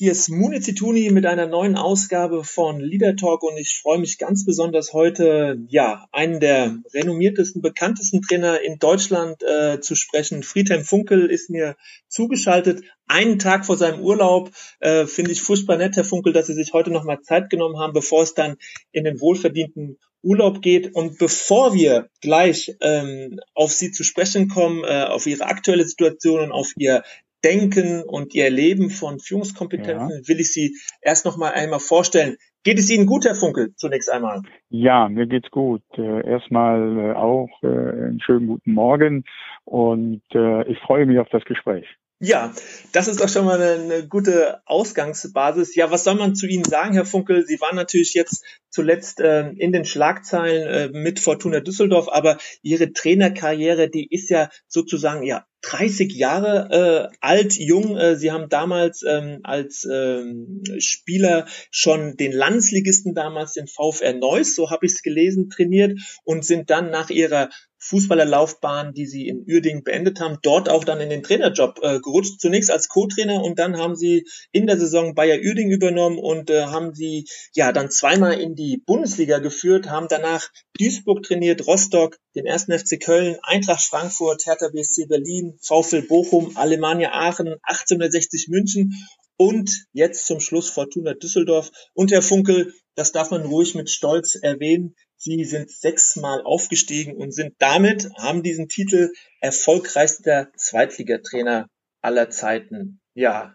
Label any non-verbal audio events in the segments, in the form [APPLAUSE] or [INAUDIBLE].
Hier ist Mune Zituni mit einer neuen Ausgabe von Leader Talk und ich freue mich ganz besonders heute, ja, einen der renommiertesten, bekanntesten Trainer in Deutschland äh, zu sprechen. Friedhelm Funkel ist mir zugeschaltet, einen Tag vor seinem Urlaub. Äh, Finde ich furchtbar nett, Herr Funkel, dass Sie sich heute nochmal Zeit genommen haben, bevor es dann in den wohlverdienten Urlaub geht. Und bevor wir gleich ähm, auf Sie zu sprechen kommen, äh, auf Ihre aktuelle Situation und auf Ihr Denken und Ihr Erleben von Führungskompetenzen ja. will ich Sie erst noch mal einmal vorstellen. Geht es Ihnen gut, Herr Funkel, zunächst einmal? Ja, mir geht's gut. Äh, erstmal äh, auch äh, einen schönen guten Morgen und ich freue mich auf das Gespräch. Ja, das ist doch schon mal eine, gute Ausgangsbasis. Ja, was soll man zu Ihnen sagen, Herr Funkel? Sie waren natürlich jetzt zuletzt äh, in den Schlagzeilen äh, mit Fortuna Düsseldorf, aber Ihre Trainerkarriere, die ist ja sozusagen ja 30 Jahre äh, alt, jung. Äh, Sie haben damals ähm, als ähm, Spieler schon den Landesligisten damals, den VfR Neuss, so habe ich es gelesen, trainiert und sind dann nach Ihrer Fußballerlaufbahn, die sie in Uerdingen beendet haben, dort auch dann in den Trainerjob äh, gerutscht. Zunächst als Co-Trainer und dann haben sie in der Saison Bayer Uerdingen übernommen und äh, haben sie ja dann zweimal in die Bundesliga geführt, haben danach Duisburg trainiert, Rostock, den ersten FC Köln, Eintracht Frankfurt, Hertha BSC Berlin, VfL Bochum, Alemannia Aachen, 1860 München und jetzt zum Schluss Fortuna Düsseldorf. Und Herr Funkel, das darf man ruhig mit Stolz erwähnen, Sie sind sechsmal aufgestiegen und sind damit, haben diesen Titel erfolgreichster Zweitligatrainer aller Zeiten. Ja.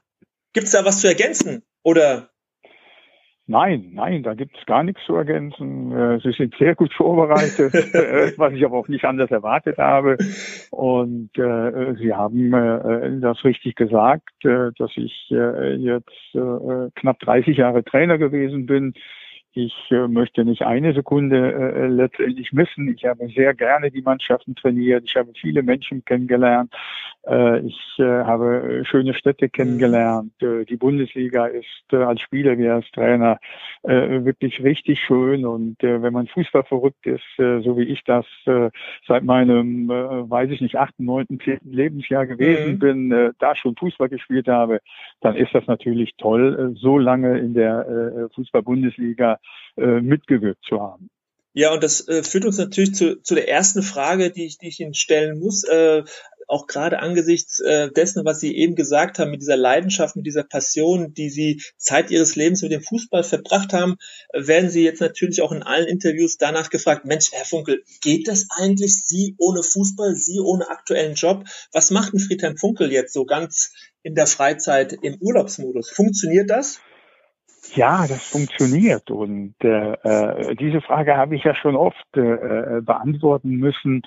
Gibt es da was zu ergänzen? Oder Nein, nein, da gibt es gar nichts zu ergänzen. Äh, sie sind sehr gut vorbereitet, [LAUGHS] äh, was ich aber auch nicht anders erwartet habe. Und äh, Sie haben äh, das richtig gesagt, äh, dass ich äh, jetzt äh, knapp 30 Jahre Trainer gewesen bin. Ich äh, möchte nicht eine Sekunde äh, letztendlich missen. Ich habe sehr gerne die Mannschaften trainiert. Ich habe viele Menschen kennengelernt. Äh, ich äh, habe schöne Städte kennengelernt. Äh, die Bundesliga ist äh, als Spieler wie als Trainer wirklich richtig schön. Und wenn man Fußball verrückt ist, so wie ich das seit meinem, weiß ich nicht, achten, neunten, zehnten Lebensjahr gewesen mhm. bin, da schon Fußball gespielt habe, dann ist das natürlich toll, so lange in der Fußball-Bundesliga äh, mitgewirkt zu haben. Ja, und das äh, führt uns natürlich zu, zu der ersten Frage, die ich, die ich Ihnen stellen muss. Äh, auch gerade angesichts äh, dessen, was Sie eben gesagt haben, mit dieser Leidenschaft, mit dieser Passion, die Sie Zeit Ihres Lebens mit dem Fußball verbracht haben, werden Sie jetzt natürlich auch in allen Interviews danach gefragt, Mensch, Herr Funkel, geht das eigentlich Sie ohne Fußball, Sie ohne aktuellen Job? Was macht ein Friedhelm Funkel jetzt so ganz in der Freizeit im Urlaubsmodus? Funktioniert das? Ja, das funktioniert. Und äh, äh, diese Frage habe ich ja schon oft äh, äh, beantworten müssen.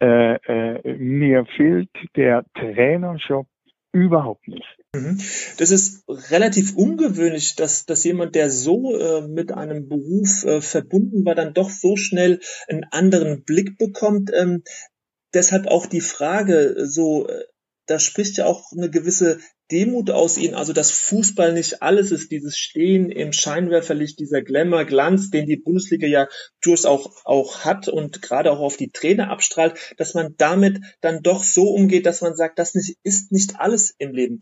Äh, äh, mir fehlt der Trainerjob überhaupt nicht. Mhm. Das ist relativ ungewöhnlich, dass, dass jemand, der so äh, mit einem Beruf äh, verbunden war, dann doch so schnell einen anderen Blick bekommt. Ähm, deshalb auch die Frage, so, äh, da spricht ja auch eine gewisse Demut aus ihnen, also dass Fußball nicht alles ist, dieses Stehen im Scheinwerferlicht, dieser Glamour, Glanz, den die Bundesliga ja durchaus auch, auch hat und gerade auch auf die Trainer abstrahlt, dass man damit dann doch so umgeht, dass man sagt, das nicht, ist nicht alles im Leben.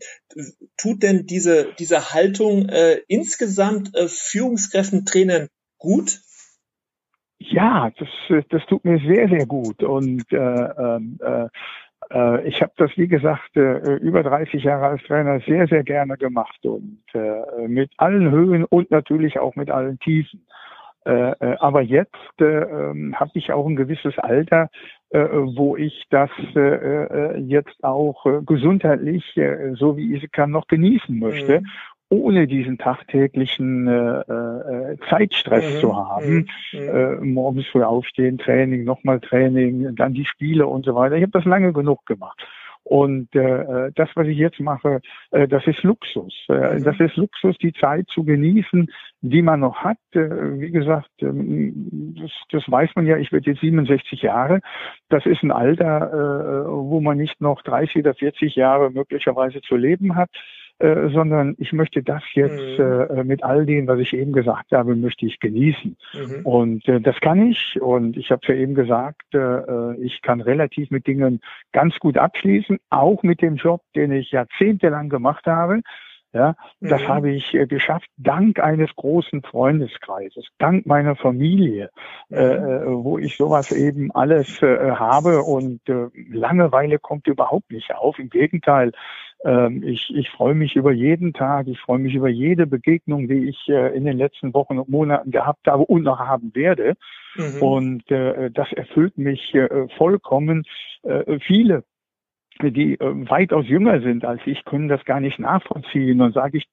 Tut denn diese, diese Haltung äh, insgesamt äh, Führungskräften, Trainern gut? Ja, das, das tut mir sehr, sehr gut. Und äh, ähm, äh, äh, ich habe das, wie gesagt, äh, über 30 Jahre als Trainer sehr, sehr gerne gemacht und äh, mit allen Höhen und natürlich auch mit allen Tiefen. aber jetzt ähm, habe ich auch ein gewisses Alter, wo ich das jetzt auch gesundheitlich, so wie ich es kann, noch genießen möchte. Mhm ohne diesen tagtäglichen äh, äh, Zeitstress mhm. zu haben. Mhm. Äh, morgens früh aufstehen, Training, nochmal Training, dann die Spiele und so weiter. Ich habe das lange genug gemacht. Und äh, das, was ich jetzt mache, äh, das ist Luxus. Äh, mhm. Das ist Luxus, die Zeit zu genießen, die man noch hat. Äh, wie gesagt, ähm, das, das weiß man ja, ich werde jetzt 67 Jahre. Das ist ein Alter, äh, wo man nicht noch 30 oder 40 Jahre möglicherweise zu leben hat. Äh, sondern ich möchte das jetzt mhm. äh, mit all dem, was ich eben gesagt habe, möchte ich genießen. Mhm. Und äh, das kann ich. Und ich habe ja eben gesagt, äh, äh, ich kann relativ mit Dingen ganz gut abschließen, auch mit dem Job, den ich jahrzehntelang gemacht habe. Ja, das mhm. habe ich äh, geschafft dank eines großen Freundeskreises, dank meiner Familie, mhm. äh, wo ich sowas eben alles äh, habe und äh, Langeweile kommt überhaupt nicht auf. Im Gegenteil, ähm, ich, ich freue mich über jeden Tag, ich freue mich über jede Begegnung, die ich äh, in den letzten Wochen und Monaten gehabt habe und noch haben werde. Mhm. Und äh, das erfüllt mich äh, vollkommen. Äh, viele, die äh, weitaus jünger sind als ich, können das gar nicht nachvollziehen. Und sage ich,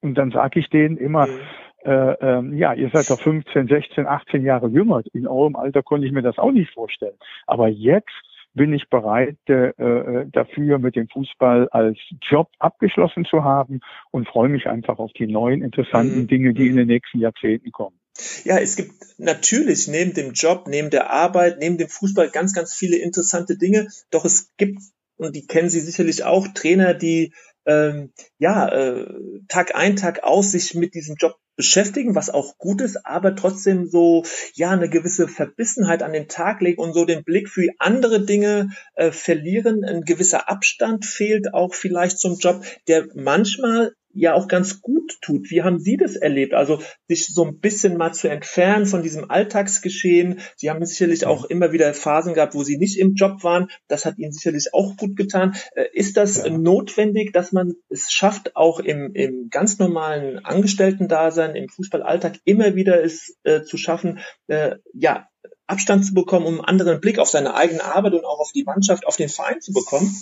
und dann sage ich denen immer, mhm. Äh, ähm, ja, ihr seid doch 15, 16, 18 Jahre jünger. In eurem Alter konnte ich mir das auch nicht vorstellen. Aber jetzt bin ich bereit, äh, äh, dafür mit dem Fußball als Job abgeschlossen zu haben und freue mich einfach auf die neuen interessanten mhm. Dinge, die in den nächsten Jahrzehnten kommen. Ja, es gibt natürlich neben dem Job, neben der Arbeit, neben dem Fußball ganz, ganz viele interessante Dinge. Doch es gibt, und die kennen Sie sicherlich auch, Trainer, die ähm, ja äh, Tag ein, Tag aus sich mit diesem Job beschäftigen, was auch gut ist, aber trotzdem so ja eine gewisse Verbissenheit an den Tag legen und so den Blick für andere Dinge äh, verlieren. Ein gewisser Abstand fehlt auch vielleicht zum Job, der manchmal ja auch ganz gut tut. Wie haben Sie das erlebt? Also sich so ein bisschen mal zu entfernen von diesem Alltagsgeschehen. Sie haben sicherlich auch immer wieder Phasen gehabt, wo Sie nicht im Job waren. Das hat Ihnen sicherlich auch gut getan. Äh, ist das ja. notwendig, dass man es schafft, auch im, im ganz normalen Angestellten-Dasein, im Fußballalltag immer wieder es äh, zu schaffen, äh, ja, Abstand zu bekommen, um einen anderen Blick auf seine eigene Arbeit und auch auf die Mannschaft, auf den Verein zu bekommen?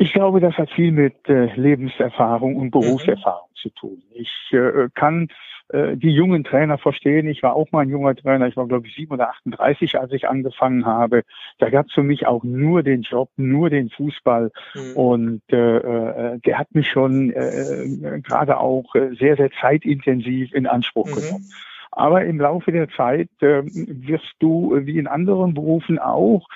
Ich glaube, das hat viel mit äh, Lebenserfahrung und Berufserfahrung mhm. zu tun. Ich äh, kann äh, die jungen Trainer verstehen. Ich war auch mal ein junger Trainer. Ich war, glaube ich, 7 oder 38, als ich angefangen habe. Da gab es für mich auch nur den Job, nur den Fußball. Mhm. Und äh, äh, der hat mich schon äh, äh gerade auch sehr, sehr zeitintensiv in Anspruch mhm. genommen. Aber im Laufe der Zeit äh, wirst du, wie in anderen Berufen auch,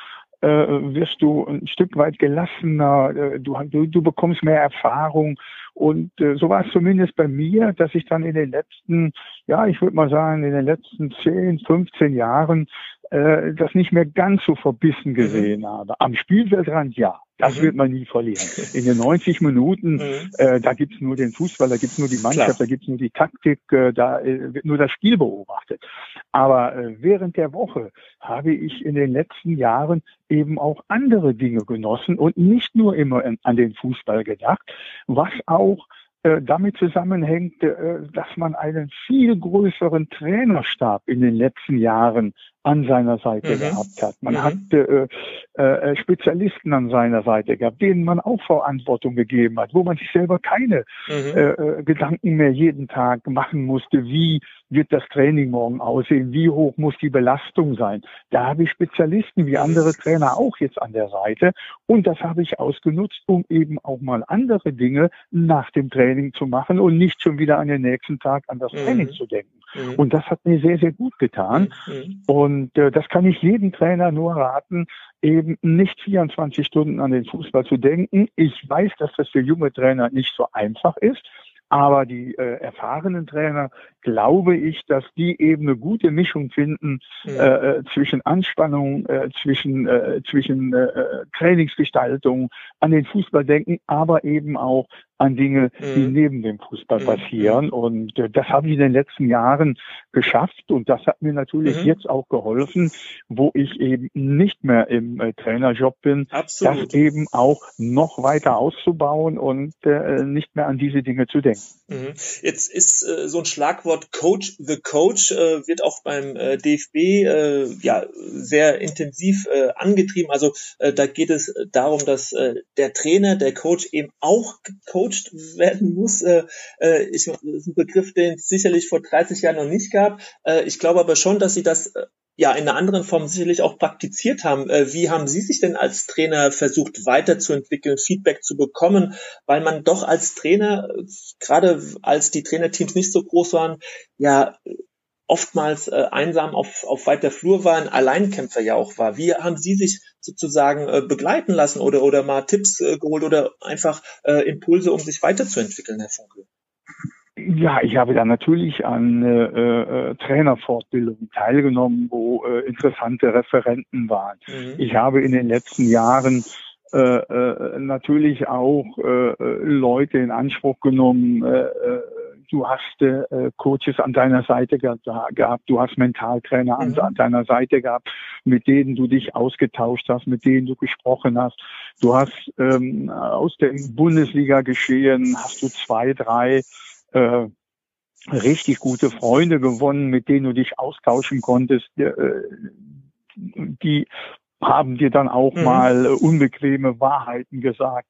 äh, wirst du ein Stück weit gelassener, äh, du, du, du bekommst mehr Erfahrung. Und äh, so war es zumindest bei mir, dass ich dann in den letzten, ja, ich würde mal sagen, in den letzten 10, 15 Jahren äh, das nicht mehr ganz so verbissen mhm. gesehen habe. Am Spielfeldrand ja. Das mhm. wird man nie verlieren. In den 90 Minuten, mhm. äh, da gibt's nur den Fußball, da gibt's nur die Mannschaft, Klar. da gibt's nur die Taktik, äh, da äh, wird nur das Spiel beobachtet. Aber äh, während der Woche habe ich in den letzten Jahren eben auch andere Dinge genossen und nicht nur immer in, an den Fußball gedacht, was auch äh, damit zusammenhängt, äh, dass man einen viel größeren Trainerstab in den letzten Jahren an seiner Seite mhm. gehabt hat. Man mhm. hat äh, äh, Spezialisten an seiner Seite gehabt, denen man auch Verantwortung gegeben hat, wo man sich selber keine mhm. äh, Gedanken mehr jeden Tag machen musste, wie wird das Training morgen aussehen, wie hoch muss die Belastung sein. Da habe ich Spezialisten wie andere Trainer auch jetzt an der Seite und das habe ich ausgenutzt, um eben auch mal andere Dinge nach dem Training zu machen und nicht schon wieder an den nächsten Tag an das mhm. Training zu denken. Mhm. Und das hat mir sehr, sehr gut getan. Mhm. Und äh, das kann ich jedem Trainer nur raten, eben nicht 24 Stunden an den Fußball zu denken. Ich weiß, dass das für junge Trainer nicht so einfach ist. Aber die äh, erfahrenen Trainer, glaube ich, dass die eben eine gute Mischung finden ja. äh, äh zwischen Anspannung, äh, zwischen, äh, zwischen äh, Trainingsgestaltung, an den Fußball denken, aber eben auch an Dinge, mhm. die neben dem Fußball mhm. passieren. Und äh, das habe ich in den letzten Jahren geschafft. Und das hat mir natürlich mhm. jetzt auch geholfen, wo ich eben nicht mehr im äh, Trainerjob bin, Absolut. das eben auch noch weiter auszubauen und äh, nicht mehr an diese Dinge zu denken. Mhm. Jetzt ist äh, so ein Schlagwort Coach the Coach äh, wird auch beim äh, DFB ja sehr intensiv angetrieben. Also da geht es darum, dass der Trainer, der Coach eben auch gecoacht werden muss. Äh, äh, ich, das ist ein Begriff, den es sicherlich vor 30 Jahren noch nicht gab. Äh, ich glaube aber schon, dass sie das äh, ja in einer anderen Form sicherlich auch praktiziert haben. Äh, wie haben Sie sich denn als Trainer versucht weiterzuentwickeln, Feedback zu bekommen, weil man doch als Trainer, gerade als die Trainerteams nicht so groß waren, ja oftmals äh, einsam auf, auf weiter Flur war, ein Alleinkämpfer ja auch war. Wie haben Sie sich sozusagen äh, begleiten lassen oder, oder mal Tipps äh, geholt oder einfach äh, Impulse, um sich weiterzuentwickeln, Herr Funkel? Ja, ich habe da natürlich an äh, äh, Trainerfortbildungen teilgenommen, wo äh, interessante Referenten waren. Mhm. Ich habe in den letzten Jahren äh, äh, natürlich auch äh, äh Leute in Anspruch genommen. Äh, äh, du hast äh, Coaches an deiner Seite gehabt, du hast Mentaltrainer an, mhm. an deiner Seite gehabt, mit denen du dich ausgetauscht hast, mit denen du gesprochen hast. Du hast ähm, aus dem Bundesliga geschehen, hast du zwei, drei äh, richtig gute Freunde gewonnen, mit denen du dich austauschen konntest. Äh, die haben dir dann auch mhm. mal unbequeme Wahrheiten gesagt,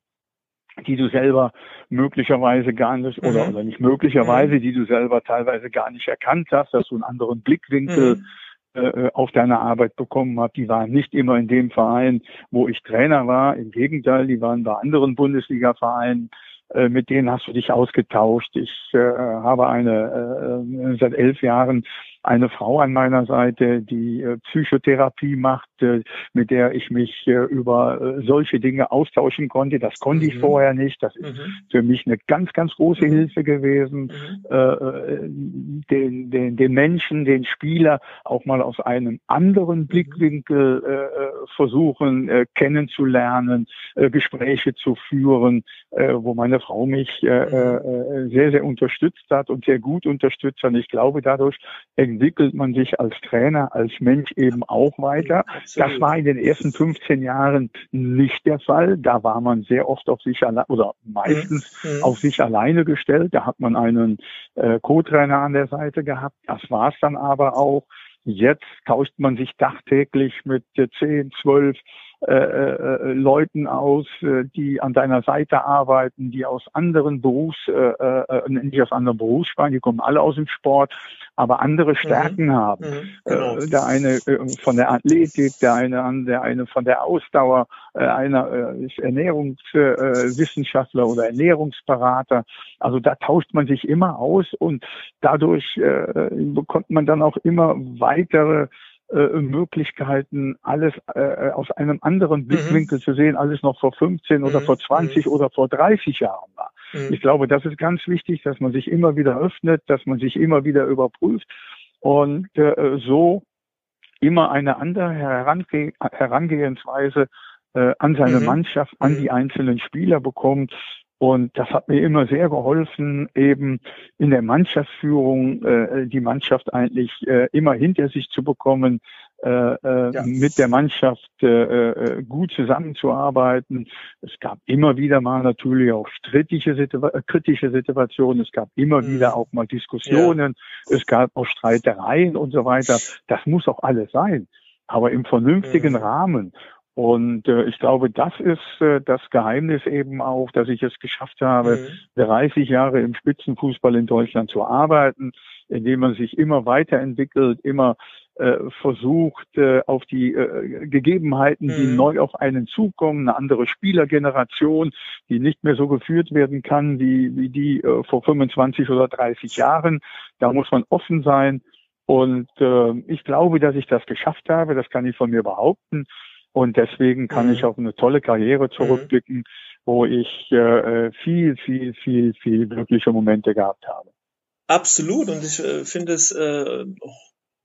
die du selber möglicherweise gar nicht, mhm. oder, oder nicht möglicherweise, mhm. die du selber teilweise gar nicht erkannt hast, dass du einen anderen Blickwinkel mhm. äh, auf deine Arbeit bekommen hast. Die waren nicht immer in dem Verein, wo ich Trainer war. Im Gegenteil, die waren bei anderen Bundesliga-Vereinen äh, mit denen hast du dich ausgetauscht. Ich äh, habe eine äh, seit elf Jahren eine Frau an meiner Seite, die äh, Psychotherapie macht, äh, mit der ich mich äh, über solche Dinge austauschen konnte. Das konnte mhm. ich vorher nicht. Das ist mhm. für mich eine ganz, ganz große mhm. Hilfe gewesen, mhm. den, den, den Menschen, den Spieler auch mal aus einem anderen mhm. Blickwinkel versuchen kennenzulernen, Gespräche zu führen, wo meine Frau mich äh, sehr, sehr unterstützt hat und sehr gut unterstützt hat. Und ich glaube, dadurch entwickelt man sich als Trainer, als Mensch eben auch weiter. Das war in den ersten 15 Jahren nicht der Fall. Da war man sehr oft auf sich allein oder meistens mhm. mhm. auf sich alleine gestellt. Da hat man einen äh, Co-Trainer an der Seite gehabt. Das war es dann aber auch. Jetzt tauscht man sich tagtäglich mit 10, 12 äh, äh, Leuten aus, äh, die an deiner Seite arbeiten, die aus anderen Berufs, äh, äh, nicht aus anderen Berufssprachen, die kommen alle aus dem Sport, aber andere mhm. Stärken mhm. haben. Mhm, genau. äh, der eine äh, von der Athletik, der eine an der eine von der Ausdauer, äh, einer äh, ist Ernährungswissenschaftler äh, oder Ernährungsberater. Also da tauscht man sich immer aus und dadurch äh, bekommt man dann auch immer weitere äh, Möglichkeiten, alles äh, aus einem anderen mhm. Blickwinkel mhm. zu sehen, alles noch vor 15 oder mhm. vor 20 mhm. oder vor 30 Jahren war. Mhm. Ich glaube, das ist ganz wichtig, dass man sich immer wieder öffnet, dass man sich immer wieder überprüft und äh, so immer eine andere Herange Herangehensweise äh, an seine mhm. Mannschaft, an die einzelnen Spieler bekommt, und das hat mir immer sehr geholfen, eben in der Mannschaftsführung äh, die Mannschaft eigentlich äh, immer hinter sich zu bekommen, äh, äh, ja. mit der Mannschaft äh, äh, gut zusammenzuarbeiten. Es gab immer wieder mal natürlich auch strittige Situ äh, kritische Situationen. Es gab immer mhm. wieder auch mal Diskussionen. Ja. Es gab auch Streitereien und so weiter. Das muss auch alles sein aber im vernünftigen mhm. Rahmen. Und äh, ich glaube, das ist äh, das Geheimnis eben auch, dass ich es geschafft habe, mhm. 30 Jahre im Spitzenfußball in Deutschland zu arbeiten, indem man sich immer weiterentwickelt, immer äh, versucht, äh, auf die äh, Gegebenheiten, die mhm. neu auf einen zukommen, eine andere Spielergeneration, die nicht mehr so geführt werden kann wie, wie die äh, vor 25 oder 30 Jahren. Da muss man offen sein. Und äh, ich glaube, dass ich das geschafft habe, das kann ich von mir behaupten. Und deswegen kann mhm. ich auf eine tolle Karriere zurückblicken, mhm. wo ich äh, viel, viel, viel, viel glückliche Momente gehabt habe. Absolut. Und ich äh, finde es äh,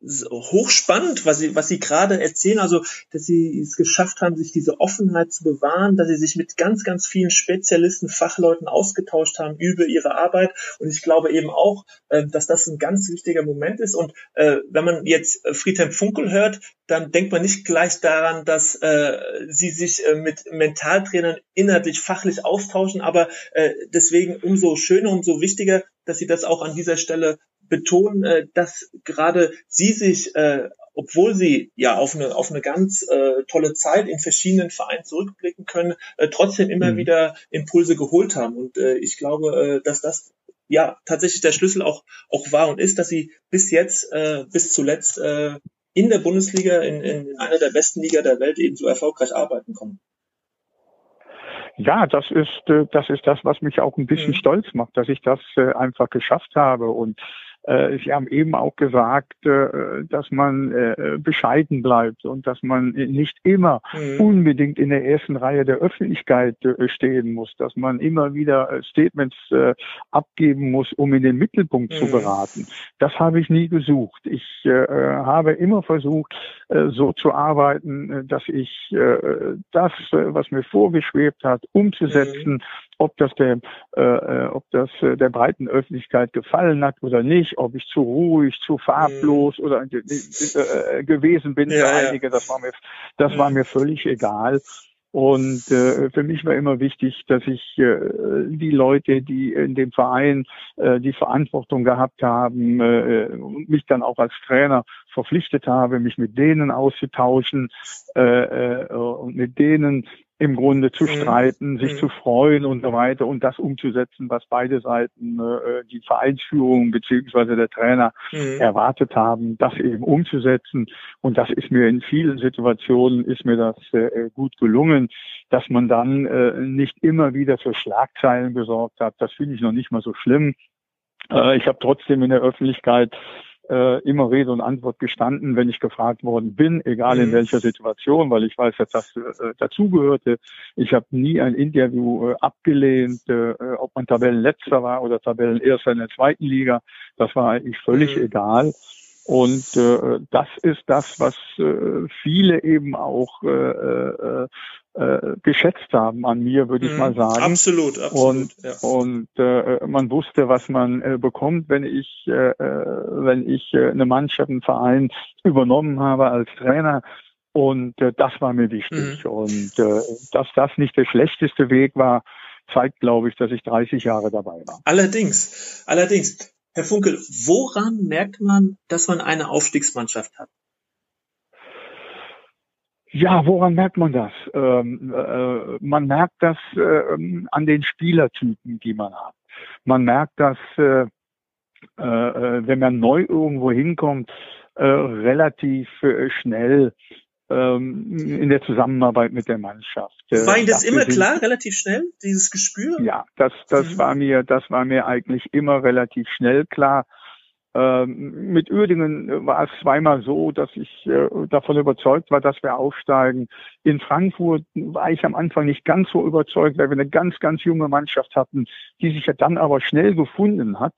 hochspannend, was sie, was sie gerade erzählen, also dass sie es geschafft haben, sich diese Offenheit zu bewahren, dass sie sich mit ganz, ganz vielen Spezialisten, Fachleuten ausgetauscht haben über ihre Arbeit. Und ich glaube eben auch, äh, dass das ein ganz wichtiger Moment ist. Und äh, wenn man jetzt Friedhelm Funkel hört, dann denkt man nicht gleich daran, dass äh, sie sich äh, mit Mentaltrainern inhaltlich, fachlich austauschen, aber äh, deswegen umso schöner, umso wichtiger, dass sie das auch an dieser Stelle betonen, äh, dass gerade Sie sich, äh, obwohl Sie ja auf eine, auf eine ganz äh, tolle Zeit in verschiedenen Vereinen zurückblicken können, äh, trotzdem immer mhm. wieder Impulse geholt haben. Und äh, ich glaube, äh, dass das ja tatsächlich der Schlüssel auch, auch war und ist, dass Sie bis jetzt, äh, bis zuletzt äh, in der Bundesliga, in, in einer der besten Liga der Welt eben so erfolgreich arbeiten konnten. Ja, das ist, äh, das ist das, was mich auch ein bisschen mhm. stolz macht, dass ich das äh, einfach geschafft habe und Sie haben eben auch gesagt, äh, dass man äh, bescheiden bleibt und dass man nicht immer mhm. unbedingt in der ersten Reihe der Öffentlichkeit stehen muss, dass man immer wieder Statements abgeben muss, um in den Mittelpunkt mhm. zu geraten. Das habe ich nie gesucht. Ich habe immer versucht, so zu arbeiten, dass ich das, was mir vorgeschwebt hat, umzusetzen, mhm ob das der, äh, äh, ob das äh, der breiten Öffentlichkeit gefallen hat oder nicht, ob ich zu ruhig, zu farblos mhm. oder äh, äh, gewesen bin ja, für einige, das war mir, das war mhm. mir völlig egal. Und äh, für mich war immer wichtig, dass ich äh, die Leute, die in dem Verein äh, die Verantwortung gehabt haben äh, und mich dann auch als Trainer verpflichtet habe, mich mit denen auszutauschen äh, äh, und mit denen im Grunde zu mhm. streiten, sich mhm. zu freuen und so weiter und das umzusetzen, was beide Seiten, äh, die Vereinsführung beziehungsweise der Trainer mhm. erwartet haben, das eben umzusetzen. Und das ist mir in vielen Situationen ist mir das äh, gut gelungen, dass man dann äh, nicht immer wieder für Schlagzeilen gesorgt hat. Das finde ich noch nicht mal so schlimm. Äh, ich habe trotzdem in der Öffentlichkeit äh, immer Rede und Antwort gestanden, wenn ich gefragt worden bin, egal mhm. in welcher Situation, weil ich weiß, dass das äh, dazugehörte. Ich habe nie ein Interview äh, abgelehnt, äh, ob man Tabellenletzter war oder Tabellenerster in der zweiten Liga. Das war eigentlich völlig mhm. egal. Und äh, das ist das, was äh, viele eben auch äh, äh, äh, geschätzt haben an mir, würde ich mhm, mal sagen. Absolut, absolut. Und, ja. und äh, man wusste, was man äh, bekommt, wenn ich, äh, wenn ich äh, eine Mannschaft, einen Verein übernommen habe als Trainer. Und äh, das war mir wichtig. Mhm. Und äh, dass das nicht der schlechteste Weg war, zeigt, glaube ich, dass ich 30 Jahre dabei war. Allerdings, allerdings. Herr Funkel, woran merkt man, dass man eine Aufstiegsmannschaft hat? Ja, woran merkt man das? Ähm, äh, man merkt das äh, an den Spielertypen, die man hat. Man merkt das, äh, äh wenn man neu irgendwo hinkommt, äh, relativ äh, schnell ähm, in der Zusammenarbeit mit der Mannschaft. War Ihnen das immer klar, relativ schnell, dieses Gespür? Ja, das, das mhm. war mir, das war mir eigentlich immer relativ schnell klar. Ähm, mit Uerdingen war es zweimal so, dass ich äh, davon überzeugt war, dass wir aufsteigen. In Frankfurt war ich am Anfang nicht ganz so überzeugt, weil wir eine ganz, ganz junge Mannschaft hatten, die sich ja dann aber schnell gefunden hat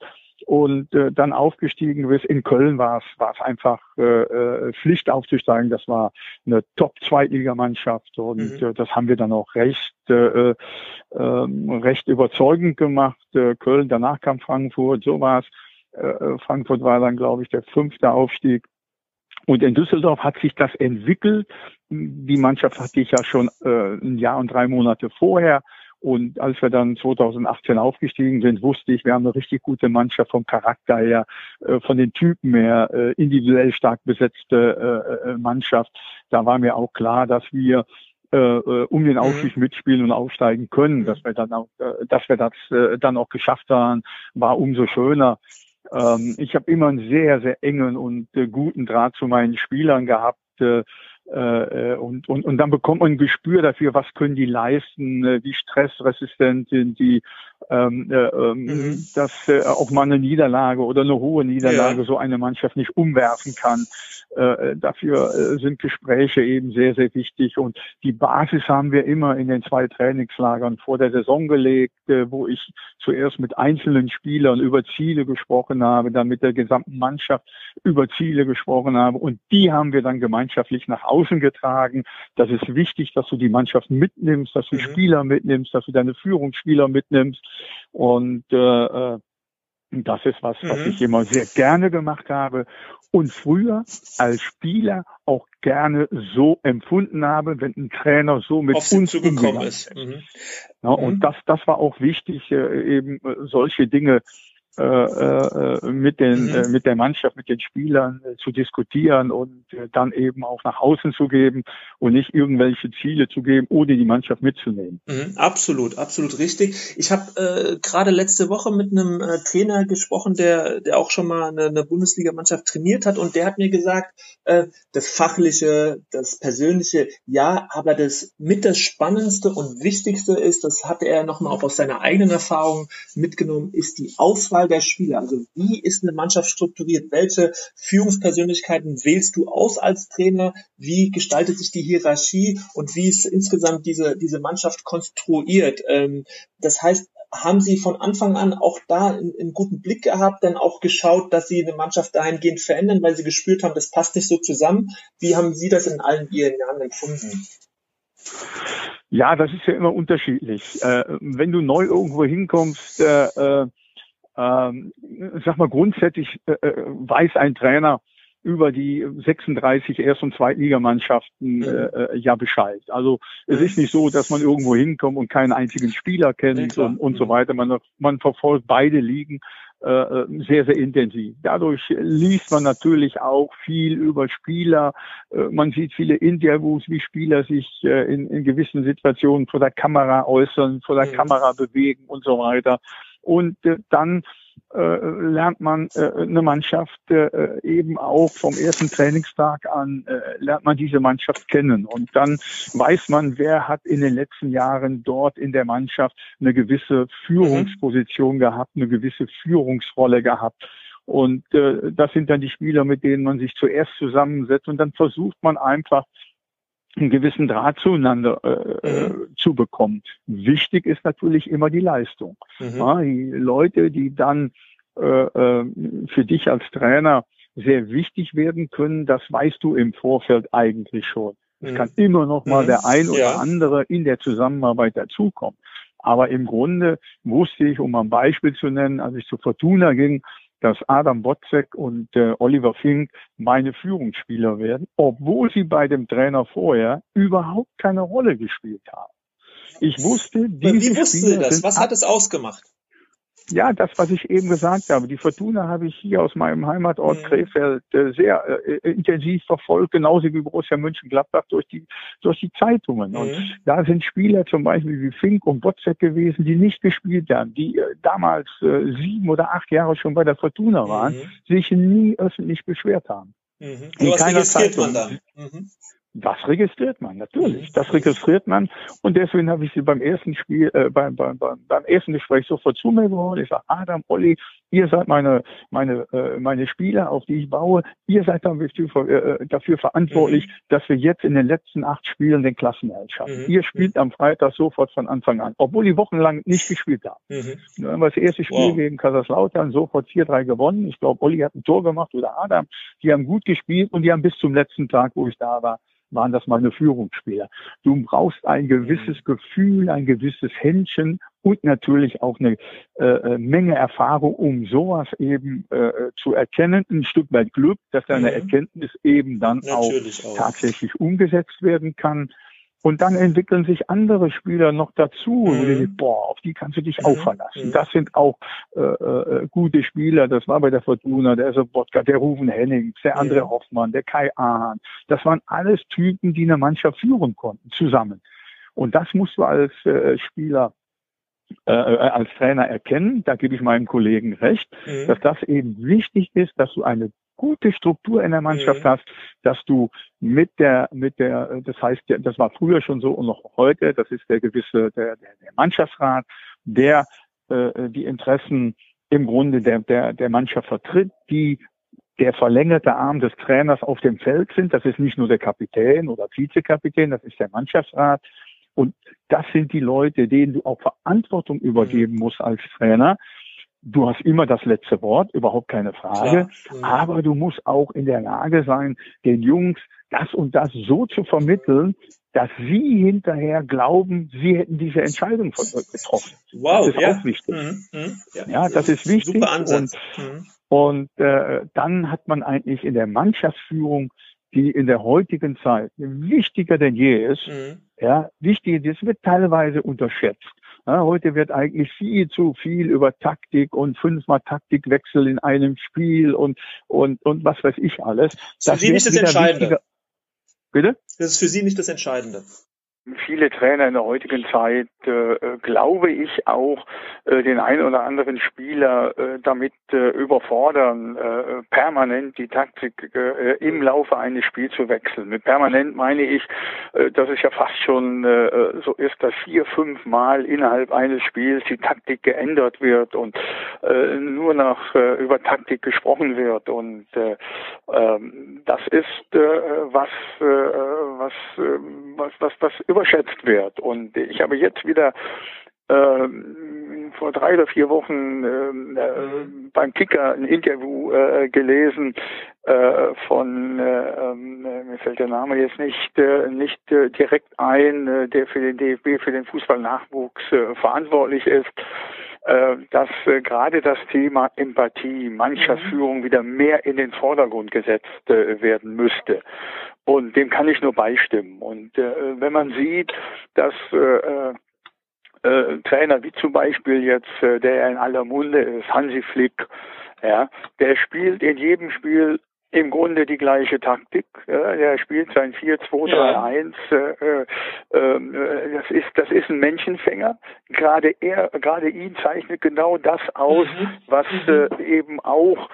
und äh, dann aufgestiegen ist. In Köln war es war es einfach äh, äh, Pflicht aufzusteigen. Das war eine Top-Zweitligamannschaft und mhm. äh, das haben wir dann auch recht äh, äh, recht überzeugend gemacht. Äh, Köln, danach kam Frankfurt, so war es. Äh, Frankfurt war dann, glaube ich, der fünfte Aufstieg. Und in Düsseldorf hat sich das entwickelt. Die Mannschaft hatte ich ja schon äh, ein Jahr und drei Monate vorher. Und als wir dann 2018 aufgestiegen sind, wusste ich, wir haben eine richtig gute Mannschaft vom Charakter her, äh, von den Typen her, äh, individuell stark besetzte äh, Mannschaft. Da war mir auch klar, dass wir um den mhm. Aufstieg mitspielen und aufsteigen können, dass wir dann auch, dass wir das dann auch geschafft haben, war umso schöner. Ähm, ich habe immer einen sehr, sehr engen und guten Draht zu meinen Spielern gehabt. Äh, und, und, und dann bekommt man ein Gespür dafür, was können die leisten, äh, wie stressresistent sind die, ähm, äh, ähm, mhm. dass äh, auch mal eine Niederlage oder eine hohe Niederlage ja. so eine Mannschaft nicht umwerfen kann. Äh, dafür äh, sind Gespräche eben sehr, sehr wichtig. Und die Basis haben wir immer in den zwei Trainingslagern vor der Saison gelegt, äh, wo ich zuerst mit einzelnen Spielern über Ziele gesprochen habe, dann mit der gesamten Mannschaft über Ziele gesprochen habe. Und die haben wir dann gemeinschaftlich nach außen getragen. Das ist wichtig, dass du die Mannschaft mitnimmst, dass du mhm. Spieler mitnimmst, dass du deine Führungsspieler mitnimmst. Und äh, äh das ist was, was mhm. ich immer sehr gerne gemacht habe und früher als Spieler auch gerne so empfunden habe, wenn ein Trainer so mit Auf uns zugekommen ist. Mhm. Ja, und mhm. das, das war auch wichtig, äh, eben äh, solche Dinge mit den mhm. äh, mit der Mannschaft, mit den Spielern äh, zu diskutieren und äh, dann eben auch nach außen zu geben und nicht irgendwelche Ziele zu geben, ohne die Mannschaft mitzunehmen. Mhm, absolut, absolut richtig. Ich habe äh, gerade letzte Woche mit einem äh, Trainer gesprochen, der der auch schon mal eine, eine Bundesligamannschaft trainiert hat und der hat mir gesagt, äh, das fachliche, das persönliche, ja, aber das mit das spannendste und wichtigste ist, das hatte er noch mal auch aus seiner eigenen Erfahrung mitgenommen, ist die Auswahl Auswahl der Spieler. Also wie ist eine Mannschaft strukturiert? Welche Führungspersönlichkeiten wählst du aus als Trainer? Wie gestaltet sich die Hierarchie und wie ist insgesamt diese, diese Mannschaft konstruiert? Ähm, das heißt, haben Sie von Anfang an auch da einen, einen, guten Blick gehabt, dann auch geschaut, dass Sie eine Mannschaft dahingehend verändern, weil Sie gespürt haben, das passt nicht so zusammen? Wie haben Sie das in allen Ihren Jahren empfunden? Ja, das ist ja immer unterschiedlich. Äh, wenn du neu irgendwo hinkommst, äh, äh ähm, sag mal, grundsätzlich äh, äh, weiß ein Trainer über die 36 Erst- und Zweitligamannschaften mhm. äh, ja Bescheid. Also es ist nicht so, dass man irgendwo hinkommt und keinen einzigen Spieler kennt ja, und, und so mhm. weiter. Man, man verfolgt beide Ligen äh, äh, sehr, sehr intensiv. Dadurch liest man natürlich auch viel über Spieler. Äh, man sieht viele Interviews, wie Spieler sich äh, in, in gewissen Situationen vor der Kamera äußern, vor der mhm. Kamera bewegen und so weiter. Und äh, dann äh, lernt man äh, eine Mannschaft äh, eben auch vom ersten Trainingstag an, äh, lernt man diese Mannschaft kennen. Und dann weiß man, wer hat in den letzten Jahren dort in der Mannschaft eine gewisse Führungsposition gehabt, eine gewisse Führungsrolle gehabt. Und äh, das sind dann die Spieler, mit denen man sich zuerst zusammensetzt. Und dann versucht man einfach, einen gewissen Draht zueinander äh, mhm. zu bekommen. Wichtig ist natürlich immer die Leistung. Mhm. Ja, die Leute, die dann äh, äh, für dich als Trainer sehr wichtig werden können, das weißt du im Vorfeld eigentlich schon. Es mhm. kann immer noch mal mhm. der ein oder ja. andere in der Zusammenarbeit dazukommen. Aber im Grunde wusste ich, um ein Beispiel zu nennen, als ich zu Fortuna ging, dass Adam Botzek und äh, Oliver Fink meine Führungsspieler werden, obwohl sie bei dem Trainer vorher überhaupt keine Rolle gespielt haben. Ich wusste, diese Wie wussten Sie das? Was hat es ausgemacht? Ja, das, was ich eben gesagt habe. Die Fortuna habe ich hier aus meinem Heimatort mhm. Krefeld äh, sehr äh, intensiv verfolgt, genauso wie Borussia Mönchengladbach durch die, durch die Zeitungen. Mhm. Und da sind Spieler zum Beispiel wie Fink und Botzek gewesen, die nicht gespielt haben, die äh, damals äh, sieben oder acht Jahre schon bei der Fortuna waren, mhm. sich nie öffentlich beschwert haben. Mhm. So was registriert man dann. Mhm. Das registriert man, natürlich. Das registriert man. Und deswegen habe ich sie beim ersten Spiel, äh, beim, beim, beim, beim ersten Gespräch sofort zu mir geholt. Ich sage, Adam, Olli, ihr seid meine, meine, äh, meine Spieler, auf die ich baue. Ihr seid dafür, äh, dafür verantwortlich, mhm. dass wir jetzt in den letzten acht Spielen den Klassenerhalt schaffen. Mhm. Ihr spielt am Freitag sofort von Anfang an, obwohl die wochenlang nicht gespielt haben. Mhm. Dann haben wir das erste Spiel wow. gegen Kaiserslautern sofort 4-3 gewonnen. Ich glaube, Olli hat ein Tor gemacht oder Adam. Die haben gut gespielt und die haben bis zum letzten Tag, wo ich da war, waren das meine Führungsspieler. Du brauchst ein gewisses mhm. Gefühl, ein gewisses Händchen und natürlich auch eine äh, äh, Menge Erfahrung, um sowas eben äh, zu erkennen. Ein Stück weit Glück, dass deine mhm. Erkenntnis eben dann auch, auch, tatsächlich umgesetzt werden kann. Und dann entwickeln sich andere Spieler noch dazu. Mhm. Denkst, boah, auf die kannst du dich mhm. auch verlassen. Mhm. Das sind auch äh, äh, gute Spieler. Das war bei der Fortuna, der Sobotka, der Rufen Hennings, der André Hoffmann, der Kai Ahn. Das waren alles Typen, die eine Mannschaft führen konnten, zusammen. Und das musst du als äh, Spieler äh, äh, als Trainer erkennen, da gebe ich meinem Kollegen recht, mhm. dass das eben wichtig ist, dass du eine gute Struktur in der Mannschaft mhm. hast, dass du mit der, mit der, das heißt, das war früher schon so und noch heute, das ist der gewisse, der, der, der Mannschaftsrat, der äh, die Interessen im Grunde der, der, der Mannschaft vertritt, die der verlängerte Arm des Trainers auf dem Feld sind. Das ist nicht nur der Kapitän oder Vizekapitän, das ist der Mannschaftsrat. Und das sind die Leute, denen du auch Verantwortung übergeben mhm. musst als Trainer. Du hast immer das letzte Wort, überhaupt keine Frage. Mhm. Aber du musst auch in der Lage sein, den Jungs das und das so zu vermitteln, dass sie hinterher glauben, sie hätten diese Entscheidung getroffen. Wow, das ist ja. auch wichtig. Mhm, mhm. Ja, ja, das ist wichtig. Super Ansatz. Und, mhm. und äh, dann hat man eigentlich in der Mannschaftsführung, die in der heutigen Zeit wichtiger denn je ist, mhm. ja, wichtig, das wird teilweise unterschätzt. Ja, heute wird eigentlich viel zu viel über Taktik und fünfmal Taktikwechsel in einem Spiel und, und, und was weiß ich alles. Das ist für Sie nicht das Entscheidende. Bitte? Das ist für Sie nicht das Entscheidende viele Trainer in der heutigen Zeit, äh, glaube ich, auch äh, den einen oder anderen Spieler äh, damit äh, überfordern, äh, permanent die Taktik äh, im Laufe eines Spiels zu wechseln. Mit permanent meine ich, dass es ja fast schon so ist, dass vier, fünf Mal innerhalb eines Spiels die Taktik geändert wird und nur noch über Taktik gesprochen wird. Und ähm, das ist was, was, was, was, was überschätzt wird. Und ich habe jetzt wieder äh, vor drei oder vier Wochen ähm, äh, beim Kicker ein Interview äh, gelesen äh, von, äh, ähm, mir fällt der Name jetzt nicht, äh, nicht äh, direkt ein, äh, der für den DFB, für den Fußballnachwuchs äh, verantwortlich ist äh, dass äh, gerade das Thema Empathie mancher mhm. Führung wieder mehr in den Vordergrund gesetzt äh, werden müsste. Und dem kann ich nur beistimmen. Und äh, wenn man sieht, dass äh, äh, Trainer wie zum Beispiel jetzt, äh, der in aller Munde ist, Hansi Flick, ja, der spielt in jedem Spiel im Grunde die gleiche Taktik. Der spielt sein 4-2-3-1. Ja. Äh, äh, das ist das ist ein Menschenfänger. Gerade er, gerade ihn zeichnet genau das aus, mhm. was mhm. Äh, eben auch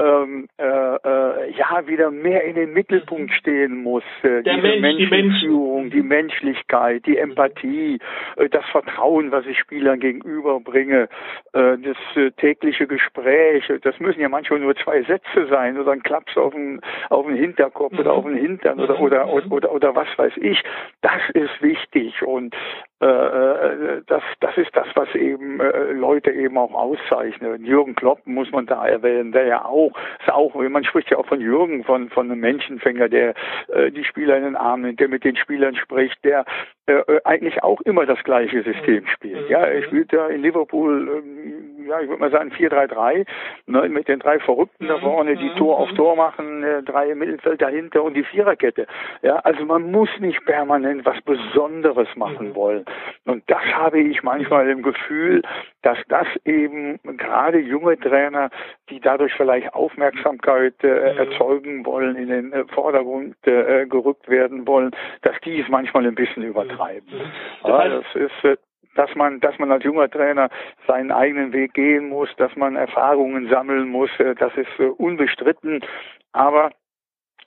ähm, äh, äh, ja wieder mehr in den Mittelpunkt stehen muss. Äh, Der diese Mensch, Menschenführung, die, die, Menschlichkeit, die Empathie, äh, das Vertrauen, was ich Spielern gegenüberbringe, äh, das äh, tägliche Gespräch. Das müssen ja manchmal nur zwei Sätze sein oder ein Klaps auf den, auf den Hinterkopf mhm. oder auf den Hintern oder, oder, oder, oder, oder was weiß ich. Das ist wichtig und äh, äh, das, das ist das, was eben äh, Leute eben auch auszeichnet. Jürgen Klopp muss man da erwähnen, der ja auch, ist auch, man spricht ja auch von Jürgen, von, von einem Menschenfänger, der äh, die Spieler in den Arm nimmt, der mit den Spielern spricht, der äh, eigentlich auch immer das gleiche System spielt. Ja, er spielt ja in Liverpool, ähm, ja, ich würde mal sagen 4-3-3, ne, mit den drei Verrückten da vorne, die Tor auf Tor machen, äh, drei im Mittelfeld dahinter und die Viererkette. Ja, also man muss nicht permanent was Besonderes machen wollen. Und das habe ich manchmal im Gefühl, dass das eben gerade junge Trainer, die dadurch vielleicht Aufmerksamkeit äh, erzeugen wollen, in den äh, Vordergrund äh, gerückt werden wollen, dass die es manchmal ein bisschen übertreiben. Das, heißt, ja, das ist äh, dass man, dass man als junger Trainer seinen eigenen Weg gehen muss, dass man Erfahrungen sammeln muss, äh, das ist äh, unbestritten. Aber